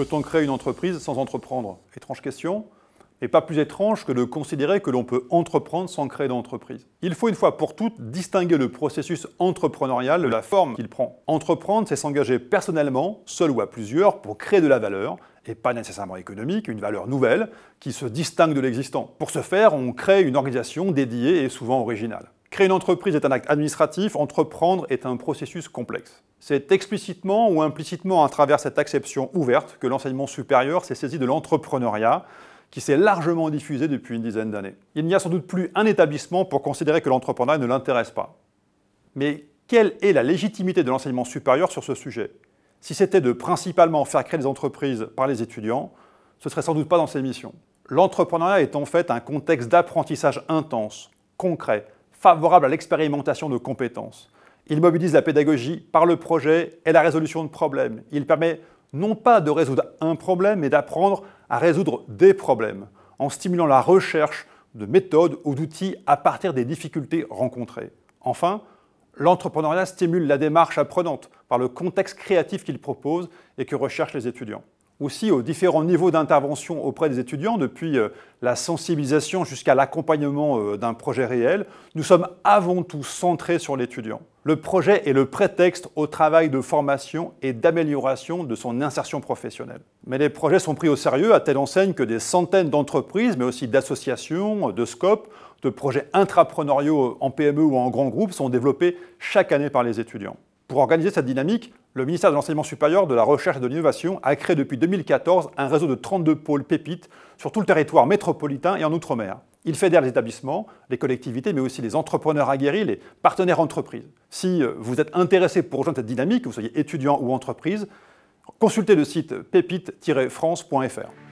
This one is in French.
Peut-on créer une entreprise sans entreprendre? Étrange question, mais pas plus étrange que de considérer que l'on peut entreprendre sans créer d'entreprise. Il faut une fois pour toutes distinguer le processus entrepreneurial de la forme qu'il prend. Entreprendre, c'est s'engager personnellement, seul ou à plusieurs, pour créer de la valeur, et pas nécessairement économique, une valeur nouvelle qui se distingue de l'existant. Pour ce faire, on crée une organisation dédiée et souvent originale. Créer une entreprise est un acte administratif, entreprendre est un processus complexe. C'est explicitement ou implicitement à travers cette acception ouverte que l'enseignement supérieur s'est saisi de l'entrepreneuriat, qui s'est largement diffusé depuis une dizaine d'années. Il n'y a sans doute plus un établissement pour considérer que l'entrepreneuriat ne l'intéresse pas. Mais quelle est la légitimité de l'enseignement supérieur sur ce sujet? Si c'était de principalement faire créer des entreprises par les étudiants, ce serait sans doute pas dans ses missions. L'entrepreneuriat est en fait un contexte d'apprentissage intense, concret, favorable à l'expérimentation de compétences. Il mobilise la pédagogie par le projet et la résolution de problèmes. Il permet non pas de résoudre un problème, mais d'apprendre à résoudre des problèmes, en stimulant la recherche de méthodes ou d'outils à partir des difficultés rencontrées. Enfin, l'entrepreneuriat stimule la démarche apprenante par le contexte créatif qu'il propose et que recherchent les étudiants aussi aux différents niveaux d'intervention auprès des étudiants, depuis euh, la sensibilisation jusqu'à l'accompagnement euh, d'un projet réel, nous sommes avant tout centrés sur l'étudiant. Le projet est le prétexte au travail de formation et d'amélioration de son insertion professionnelle. Mais les projets sont pris au sérieux à telle enseigne que des centaines d'entreprises, mais aussi d'associations, de scopes, de projets intrapreneuriaux en PME ou en grands groupes sont développés chaque année par les étudiants. Pour organiser cette dynamique, le ministère de l'Enseignement supérieur, de la Recherche et de l'Innovation a créé depuis 2014 un réseau de 32 pôles pépites sur tout le territoire métropolitain et en Outre-mer. Il fédère les établissements, les collectivités, mais aussi les entrepreneurs aguerris, les partenaires entreprises. Si euh, vous êtes intéressé pour rejoindre cette dynamique, que vous soyez étudiant ou entreprise, consultez le site pépite-france.fr.